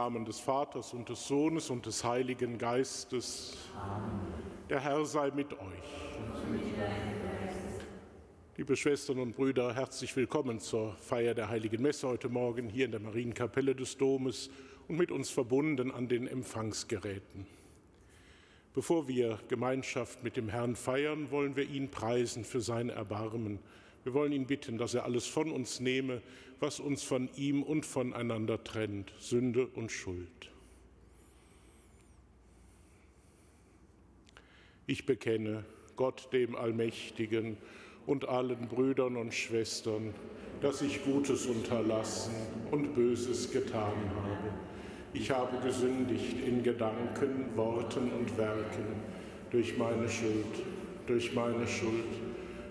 Namen des Vaters und des Sohnes und des Heiligen Geistes. Amen. Der Herr sei mit euch. Liebe Schwestern und Brüder, herzlich willkommen zur Feier der Heiligen Messe heute Morgen hier in der Marienkapelle des Domes und mit uns verbunden an den Empfangsgeräten. Bevor wir Gemeinschaft mit dem Herrn feiern, wollen wir ihn preisen für sein Erbarmen. Wir wollen ihn bitten, dass er alles von uns nehme, was uns von ihm und voneinander trennt, Sünde und Schuld. Ich bekenne Gott dem Allmächtigen und allen Brüdern und Schwestern, dass ich Gutes unterlassen und Böses getan habe. Ich habe gesündigt in Gedanken, Worten und Werken durch meine Schuld, durch meine Schuld,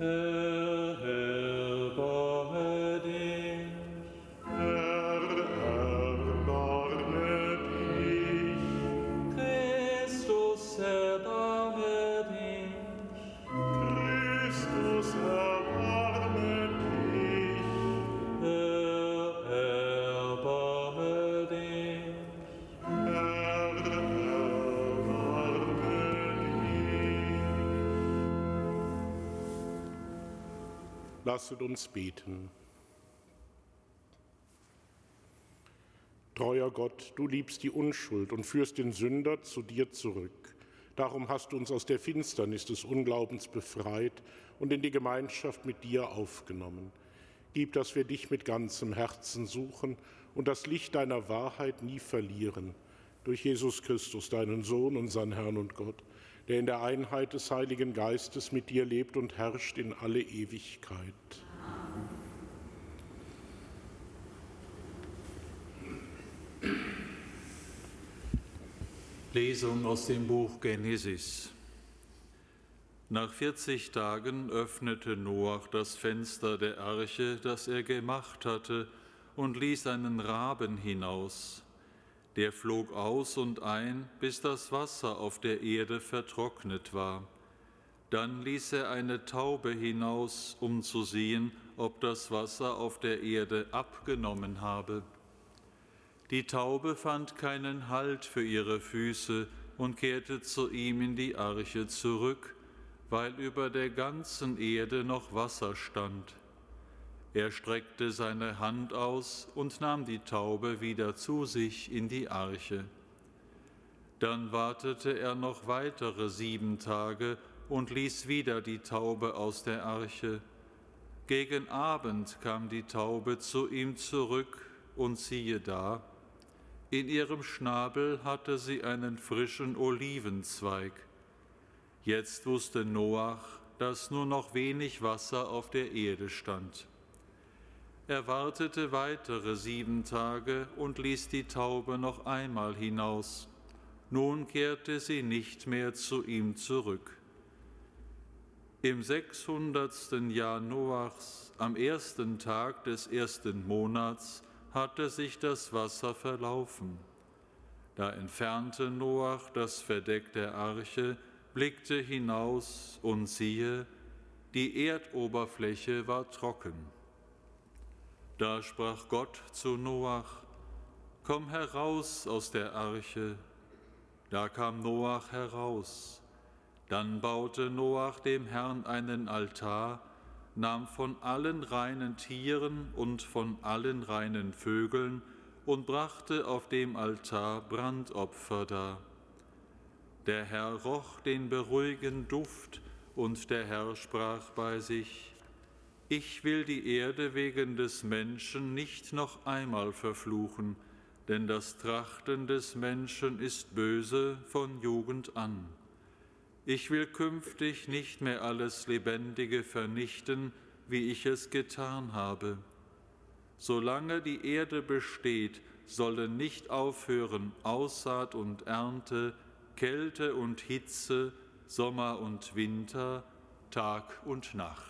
Uh, Lasset uns beten. Treuer Gott, du liebst die Unschuld und führst den Sünder zu dir zurück. Darum hast du uns aus der Finsternis des Unglaubens befreit und in die Gemeinschaft mit dir aufgenommen. Gib, dass wir dich mit ganzem Herzen suchen und das Licht deiner Wahrheit nie verlieren. Durch Jesus Christus, deinen Sohn, unseren Herrn und Gott der in der Einheit des Heiligen Geistes mit dir lebt und herrscht in alle Ewigkeit. Lesung aus dem Buch Genesis. Nach 40 Tagen öffnete Noach das Fenster der Arche, das er gemacht hatte, und ließ einen Raben hinaus der flog aus und ein, bis das Wasser auf der Erde vertrocknet war. Dann ließ er eine Taube hinaus, um zu sehen, ob das Wasser auf der Erde abgenommen habe. Die Taube fand keinen Halt für ihre Füße und kehrte zu ihm in die Arche zurück, weil über der ganzen Erde noch Wasser stand. Er streckte seine Hand aus und nahm die Taube wieder zu sich in die Arche. Dann wartete er noch weitere sieben Tage und ließ wieder die Taube aus der Arche. Gegen Abend kam die Taube zu ihm zurück und siehe da, in ihrem Schnabel hatte sie einen frischen Olivenzweig. Jetzt wusste Noach, dass nur noch wenig Wasser auf der Erde stand. Er wartete weitere sieben Tage und ließ die Taube noch einmal hinaus. Nun kehrte sie nicht mehr zu ihm zurück. Im sechshundertsten Jahr Noachs, am ersten Tag des ersten Monats, hatte sich das Wasser verlaufen. Da entfernte Noach das Verdeck der Arche, blickte hinaus und siehe, die Erdoberfläche war trocken. Da sprach Gott zu Noach, Komm heraus aus der Arche. Da kam Noach heraus. Dann baute Noach dem Herrn einen Altar, nahm von allen reinen Tieren und von allen reinen Vögeln und brachte auf dem Altar Brandopfer dar. Der Herr roch den beruhigenden Duft, und der Herr sprach bei sich, Ich will die Erde wegen des Menschen nicht noch einmal verfluchen, denn das Trachten des Menschen ist böse von Jugend an. Ich will künftig nicht mehr alles Lebendige vernichten, wie ich es getan habe. Solange die Erde besteht, sollen nicht aufhören Aussaat und Ernte, Kälte und Hitze, Sommer und Winter, Tag und Nacht.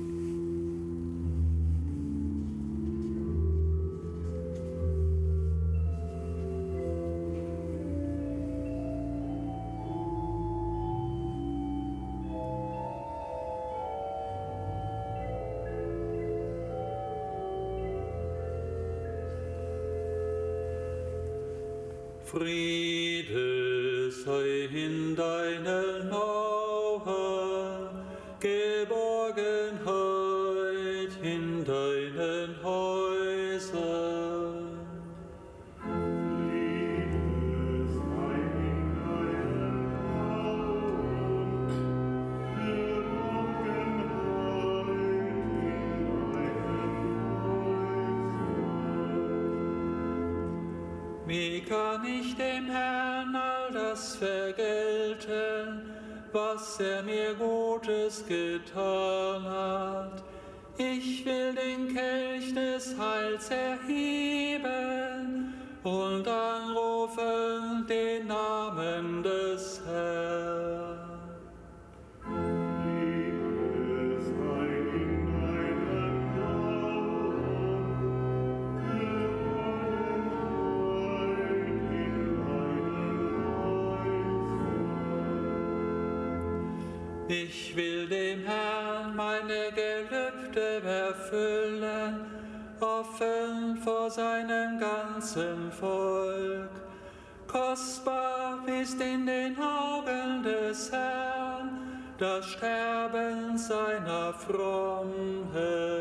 Kann ich vergelten, was er mir Gutes getan hat. Ich will den Kelch des Heils erheben und anrufen seinem ganzen Volk. Kostbar ist in den Augen des Herrn das Sterben seiner Frommen.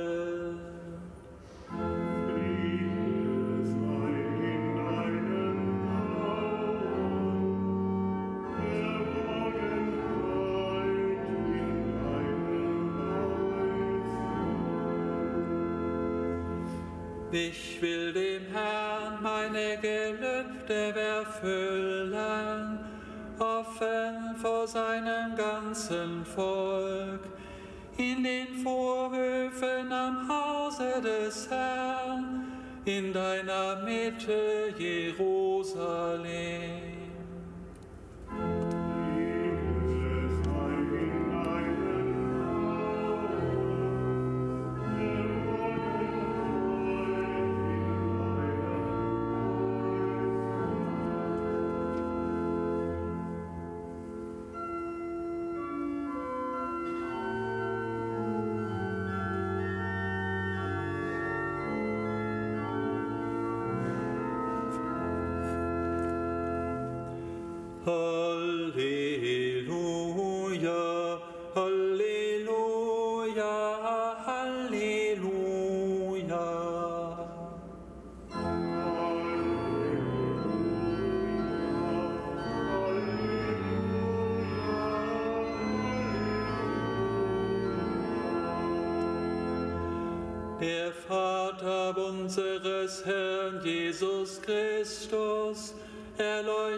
Ich will seinem ganzen Volk, in den Vorhöfen am Hause des Herrn, in deiner Mitte, Jerusalem. Unseres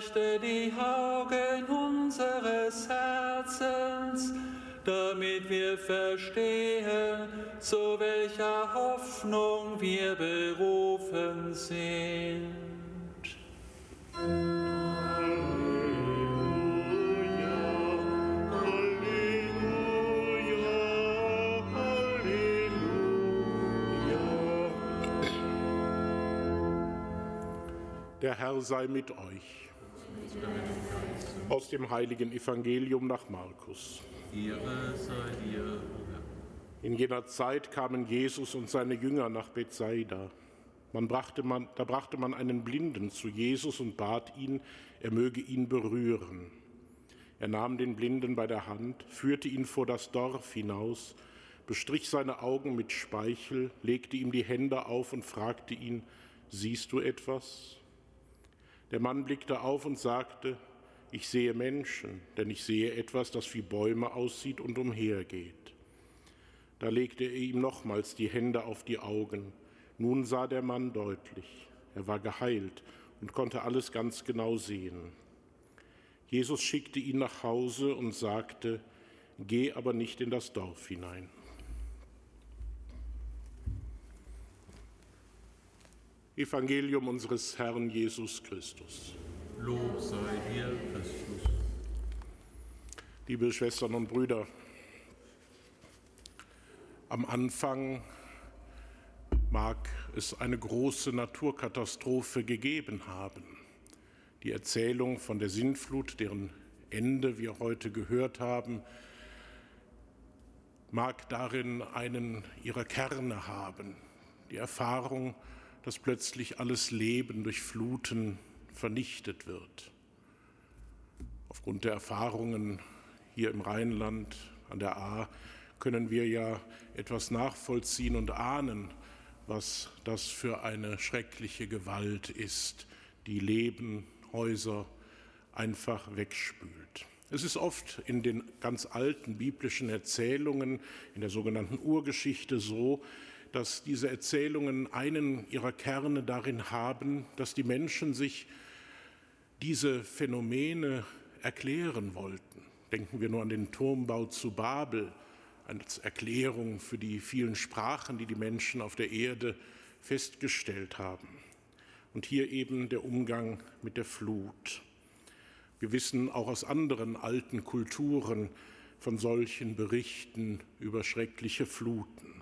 erleuchte die Augen unseres Herzens, damit wir verstehen, zu welcher Hoffnung wir berufen sind. Der Herr sei mit euch. Aus dem heiligen Evangelium nach Markus. Ehre sei dir, In jener Zeit kamen Jesus und seine Jünger nach Bethsaida. Man brachte man, da brachte man einen Blinden zu Jesus und bat ihn, er möge ihn berühren. Er nahm den Blinden bei der Hand, führte ihn vor das Dorf hinaus, bestrich seine Augen mit Speichel, legte ihm die Hände auf und fragte ihn, siehst du etwas? Der Mann blickte auf und sagte, ich sehe Menschen, denn ich sehe etwas, das wie Bäume aussieht und umhergeht. Da legte er ihm nochmals die Hände auf die Augen. Nun sah der Mann deutlich. Er war geheilt und konnte alles ganz genau sehen. Jesus schickte ihn nach Hause und sagte, Geh aber nicht in das Dorf hinein. Evangelium unseres Herrn Jesus Christus. Lob sei dir, Christus. Liebe Schwestern und Brüder, am Anfang mag es eine große Naturkatastrophe gegeben haben. Die Erzählung von der Sintflut, deren Ende wir heute gehört haben, mag darin einen ihrer Kerne haben. Die Erfahrung, dass plötzlich alles Leben durch Fluten vernichtet wird. Aufgrund der Erfahrungen hier im Rheinland an der A können wir ja etwas nachvollziehen und ahnen, was das für eine schreckliche Gewalt ist, die Leben, Häuser einfach wegspült. Es ist oft in den ganz alten biblischen Erzählungen, in der sogenannten Urgeschichte so, dass diese Erzählungen einen ihrer Kerne darin haben, dass die Menschen sich diese Phänomene erklären wollten. Denken wir nur an den Turmbau zu Babel als Erklärung für die vielen Sprachen, die die Menschen auf der Erde festgestellt haben. Und hier eben der Umgang mit der Flut. Wir wissen auch aus anderen alten Kulturen von solchen Berichten über schreckliche Fluten.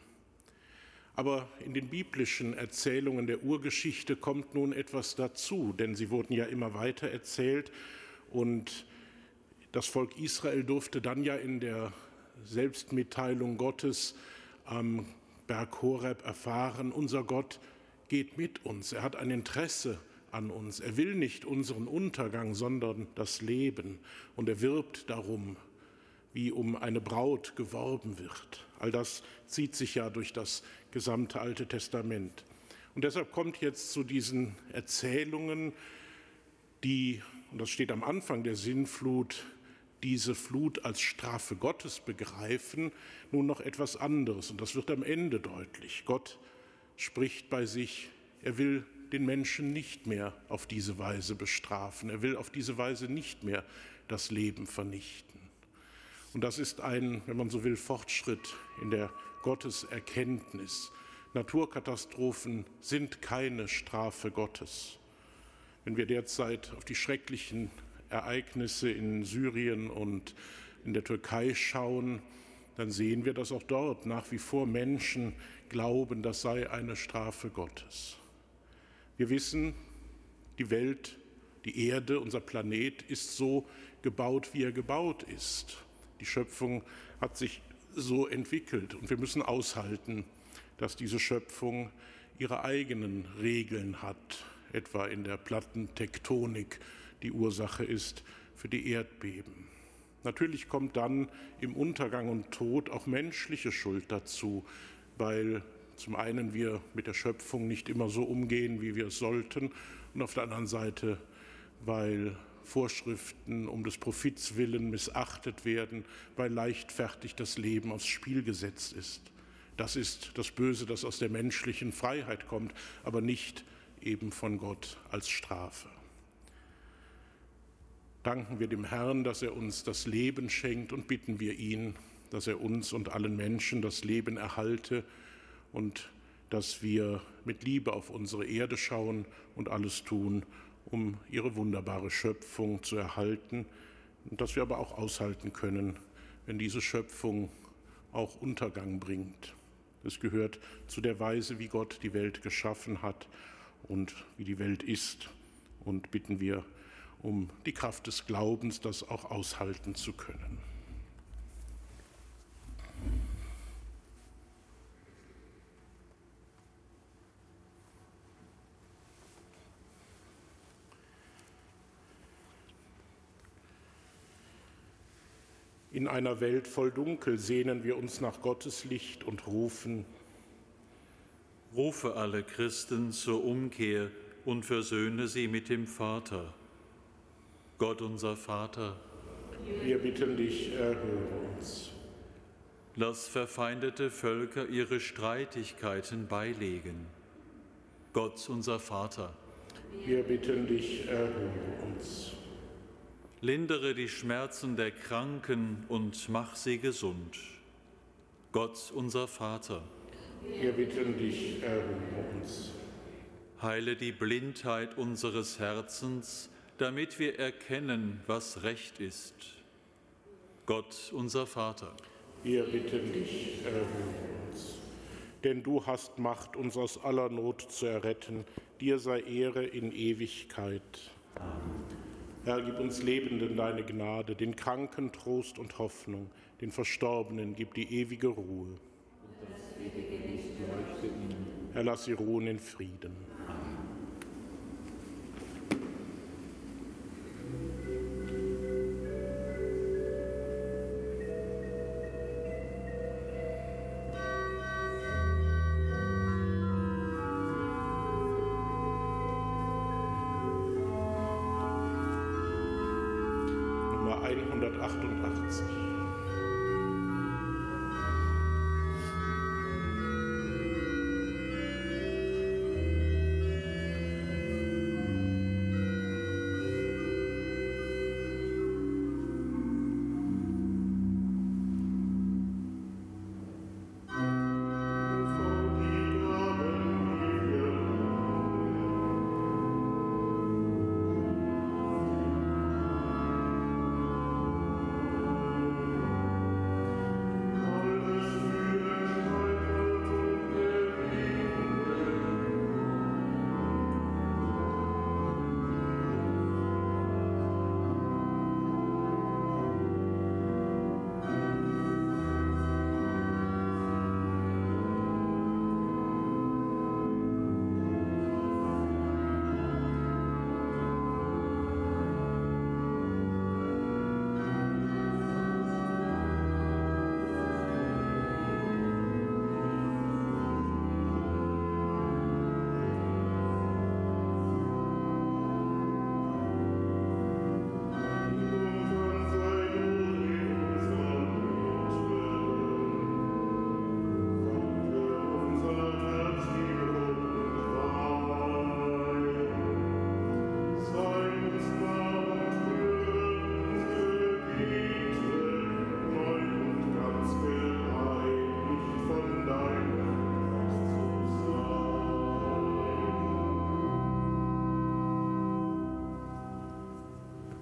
Aber in den biblischen Erzählungen der Urgeschichte kommt nun etwas dazu, denn sie wurden ja immer weiter erzählt. Und das Volk Israel durfte dann ja in der Selbstmitteilung Gottes am Berg Horeb erfahren, unser Gott geht mit uns, er hat ein Interesse an uns, er will nicht unseren Untergang, sondern das Leben. Und er wirbt darum, wie um eine Braut geworben wird. All das zieht sich ja durch das gesamte Alte Testament. Und deshalb kommt jetzt zu diesen Erzählungen, die, und das steht am Anfang der Sinnflut, diese Flut als Strafe Gottes begreifen, nun noch etwas anderes. Und das wird am Ende deutlich. Gott spricht bei sich, er will den Menschen nicht mehr auf diese Weise bestrafen. Er will auf diese Weise nicht mehr das Leben vernichten. Und das ist ein, wenn man so will, Fortschritt in der Gotteserkenntnis. Naturkatastrophen sind keine Strafe Gottes. Wenn wir derzeit auf die schrecklichen Ereignisse in Syrien und in der Türkei schauen, dann sehen wir, dass auch dort nach wie vor Menschen glauben, das sei eine Strafe Gottes. Wir wissen, die Welt, die Erde, unser Planet ist so gebaut, wie er gebaut ist. Die Schöpfung hat sich so entwickelt und wir müssen aushalten, dass diese Schöpfung ihre eigenen Regeln hat, etwa in der Plattentektonik die Ursache ist für die Erdbeben. Natürlich kommt dann im Untergang und Tod auch menschliche Schuld dazu, weil zum einen wir mit der Schöpfung nicht immer so umgehen, wie wir es sollten, und auf der anderen Seite, weil Vorschriften um des Profits willen missachtet werden, weil leichtfertig das Leben aufs Spiel gesetzt ist. Das ist das Böse, das aus der menschlichen Freiheit kommt, aber nicht eben von Gott als Strafe. Danken wir dem Herrn, dass er uns das Leben schenkt und bitten wir ihn, dass er uns und allen Menschen das Leben erhalte und dass wir mit Liebe auf unsere Erde schauen und alles tun, um ihre wunderbare Schöpfung zu erhalten dass wir aber auch aushalten können, wenn diese Schöpfung auch Untergang bringt. Es gehört zu der Weise, wie Gott die Welt geschaffen hat und wie die Welt ist. Und bitten wir um die Kraft des Glaubens, das auch aushalten zu können. In einer Welt voll Dunkel sehnen wir uns nach Gottes Licht und rufen, Rufe alle Christen zur Umkehr und versöhne sie mit dem Vater. Gott unser Vater, wir bitten dich, erhöre uns. lass verfeindete Völker ihre Streitigkeiten beilegen. Gott unser Vater, Wir bitten dich, erhöre uns. Lindere die Schmerzen der Kranken und mach sie gesund. Gott unser Vater, Wir bitten dich, erhöre uns. heile die Blindheit unseres Herzens, damit wir erkennen, was recht ist. Gott unser Vater, Wir bitten dich, erhöre uns. Denn du hast Macht, uns aus aller Not zu erretten. Dir sei Ehre in Ewigkeit. Herr, gib uns Lebenden deine Gnade, den Kranken Trost und Hoffnung, den Verstorbenen gib die ewige Ruhe. Herr, lass sie ruhen in Frieden.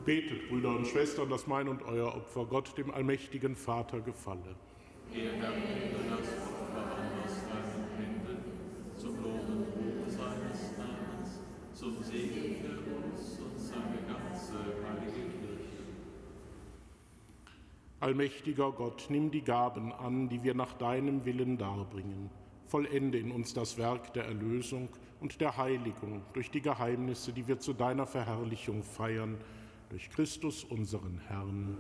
Betet, Brüder und Schwestern, dass mein und euer Opfer Gott, dem allmächtigen Vater, gefalle. Er danke das Opfer an aus deinen Händen, zum Lob und Ruhm seines Namens, zum Segen für uns und seine ganze heilige Kirche. Allmächtiger Gott, nimm die Gaben an, die wir nach deinem Willen darbringen. Vollende in uns das Werk der Erlösung und der Heiligung durch die Geheimnisse, die wir zu deiner Verherrlichung feiern, durch Christus unseren Herrn.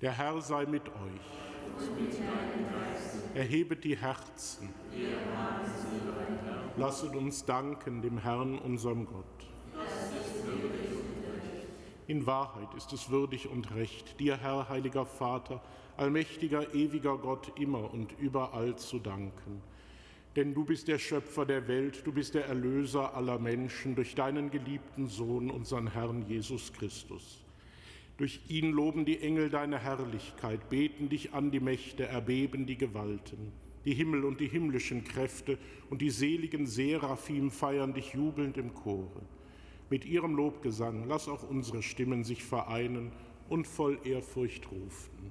Der Herr sei mit euch. Erhebet die Herzen. Lasset uns danken dem Herrn, unserem Gott. In Wahrheit ist es würdig und recht, dir, Herr, heiliger Vater, allmächtiger, ewiger Gott, immer und überall zu danken. Denn du bist der Schöpfer der Welt, du bist der Erlöser aller Menschen durch deinen geliebten Sohn, unseren Herrn Jesus Christus. Durch ihn loben die Engel deine Herrlichkeit, beten dich an die Mächte, erbeben die Gewalten. Die Himmel und die himmlischen Kräfte und die seligen Seraphim feiern dich jubelnd im Chore. Mit ihrem Lobgesang lass auch unsere Stimmen sich vereinen und voll Ehrfurcht rufen.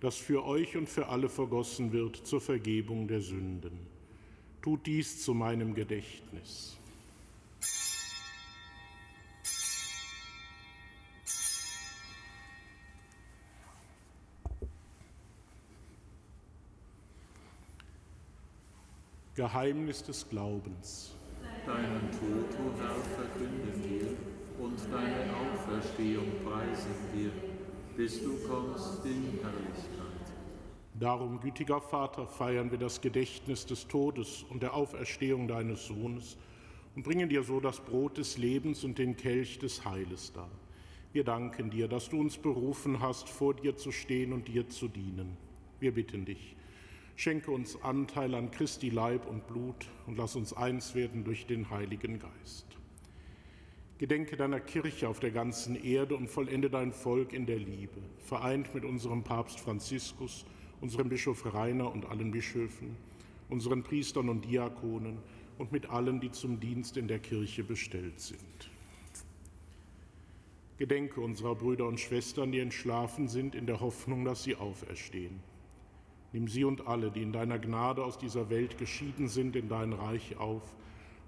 das für euch und für alle vergossen wird zur Vergebung der Sünden. Tut dies zu meinem Gedächtnis. Geheimnis des Glaubens. Deinen Tod, o Herr, verkünden wir und deine Auferstehung preisen wir bis du kommst in Herrlichkeit. Darum, gütiger Vater, feiern wir das Gedächtnis des Todes und der Auferstehung deines Sohnes und bringen dir so das Brot des Lebens und den Kelch des Heiles dar. Wir danken dir, dass du uns berufen hast, vor dir zu stehen und dir zu dienen. Wir bitten dich, schenke uns Anteil an Christi Leib und Blut und lass uns eins werden durch den Heiligen Geist. Gedenke deiner Kirche auf der ganzen Erde und vollende dein Volk in der Liebe, vereint mit unserem Papst Franziskus, unserem Bischof Rainer und allen Bischöfen, unseren Priestern und Diakonen und mit allen, die zum Dienst in der Kirche bestellt sind. Gedenke unserer Brüder und Schwestern, die entschlafen sind, in der Hoffnung, dass sie auferstehen. Nimm sie und alle, die in deiner Gnade aus dieser Welt geschieden sind, in dein Reich auf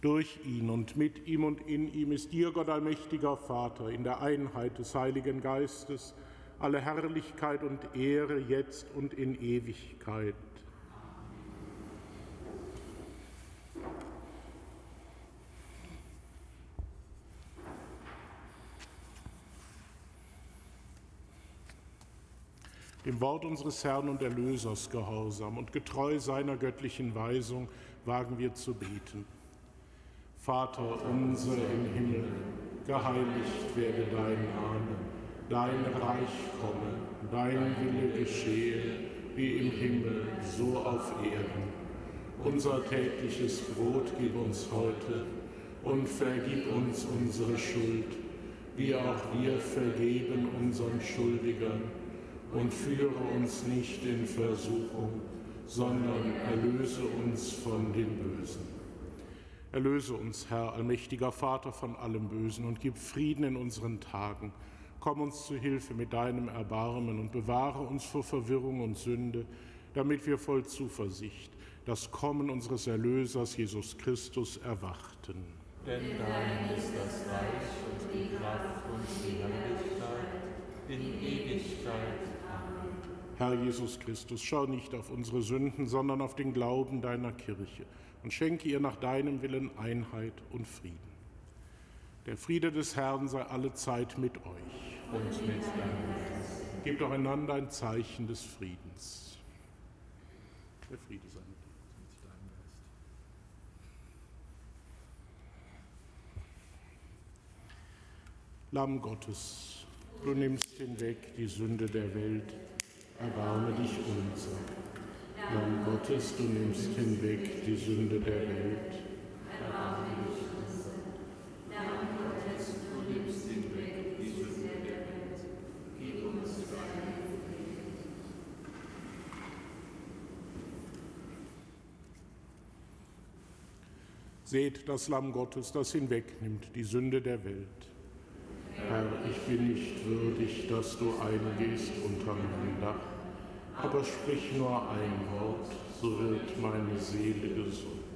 Durch ihn und mit ihm und in ihm ist dir, Gott allmächtiger Vater, in der Einheit des Heiligen Geistes, alle Herrlichkeit und Ehre jetzt und in Ewigkeit. Dem Wort unseres Herrn und Erlösers gehorsam und getreu seiner göttlichen Weisung wagen wir zu beten. Vater unser im Himmel, geheiligt werde dein Name, dein Reich komme, dein Wille geschehe, wie im Himmel, so auf Erden. Unser tägliches Brot gib uns heute und vergib uns unsere Schuld, wie auch wir vergeben unseren Schuldigern. Und führe uns nicht in Versuchung, sondern erlöse uns von dem Bösen. Erlöse uns, Herr, allmächtiger Vater, von allem Bösen und gib Frieden in unseren Tagen Komm uns zu Hilfe mit deinem Erbarmen und bewahre uns vor Verwirrung und Sünde, damit wir voll Zuversicht das Kommen unseres Erlösers Jesus Christus erwarten. Denn dein ist das Reich und die Kraft und die Herrlichkeit in Ewigkeit. Amen. Herr Jesus Christus, schau nicht auf unsere Sünden, sondern auf den Glauben deiner Kirche und schenke ihr nach deinem Willen Einheit und Frieden. Der Friede des Herrn sei alle Zeit mit euch. Und mit deinem. Gebt auch einander ein Zeichen des Friedens. Der Friede sei mit dir. Mit deinem Geist. Lamm Gottes, du nimmst hinweg die Sünde der Welt, erbarme dich unser. Lamm Gottes, du nimmst hinweg die Sünde der Welt, Seht das Lamm Gottes, das hinwegnimmt die Sünde der Welt. Herr, ich bin nicht würdig, dass du eingehst unter mein Dach, aber sprich nur ein Wort, so wird meine Seele gesund.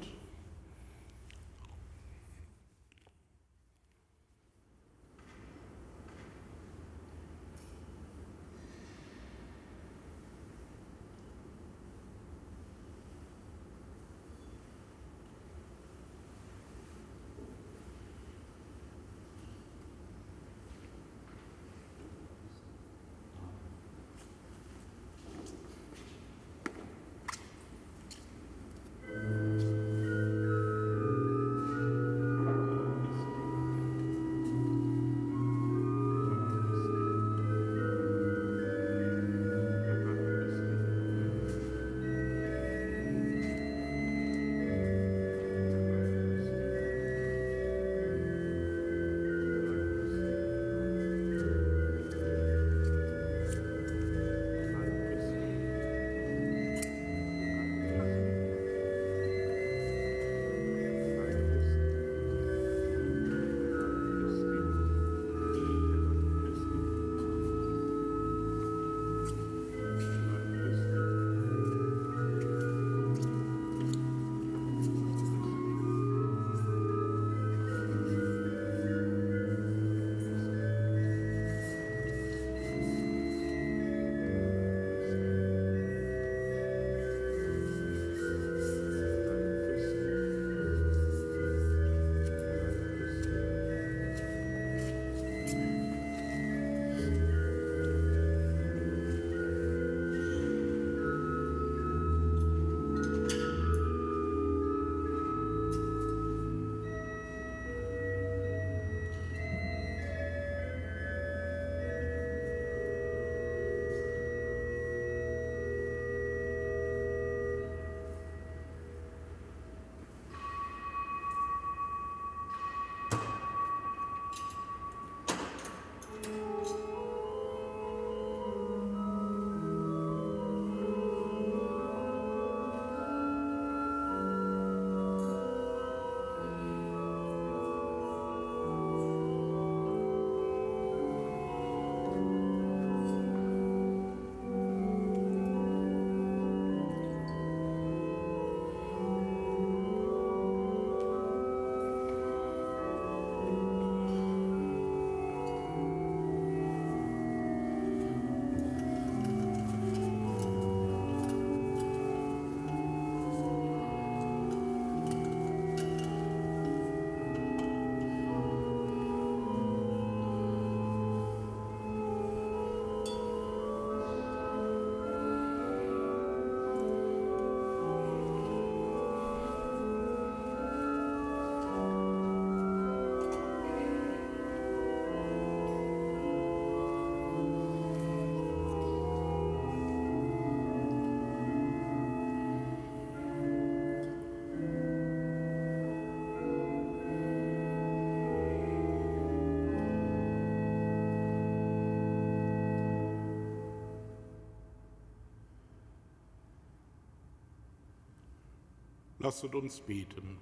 Lasset uns beten.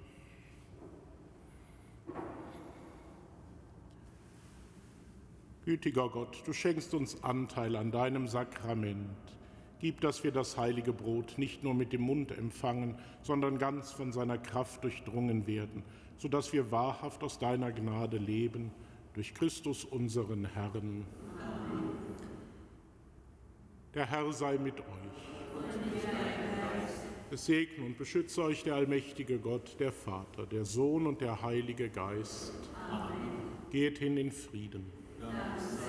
Gütiger Gott, du schenkst uns Anteil an deinem Sakrament. Gib, dass wir das heilige Brot nicht nur mit dem Mund empfangen, sondern ganz von seiner Kraft durchdrungen werden, sodass wir wahrhaft aus deiner Gnade leben, durch Christus unseren Herrn. Der Herr sei mit euch. Es segne und beschütze euch der allmächtige Gott, der Vater, der Sohn und der Heilige Geist. Geht hin in Frieden. Ganz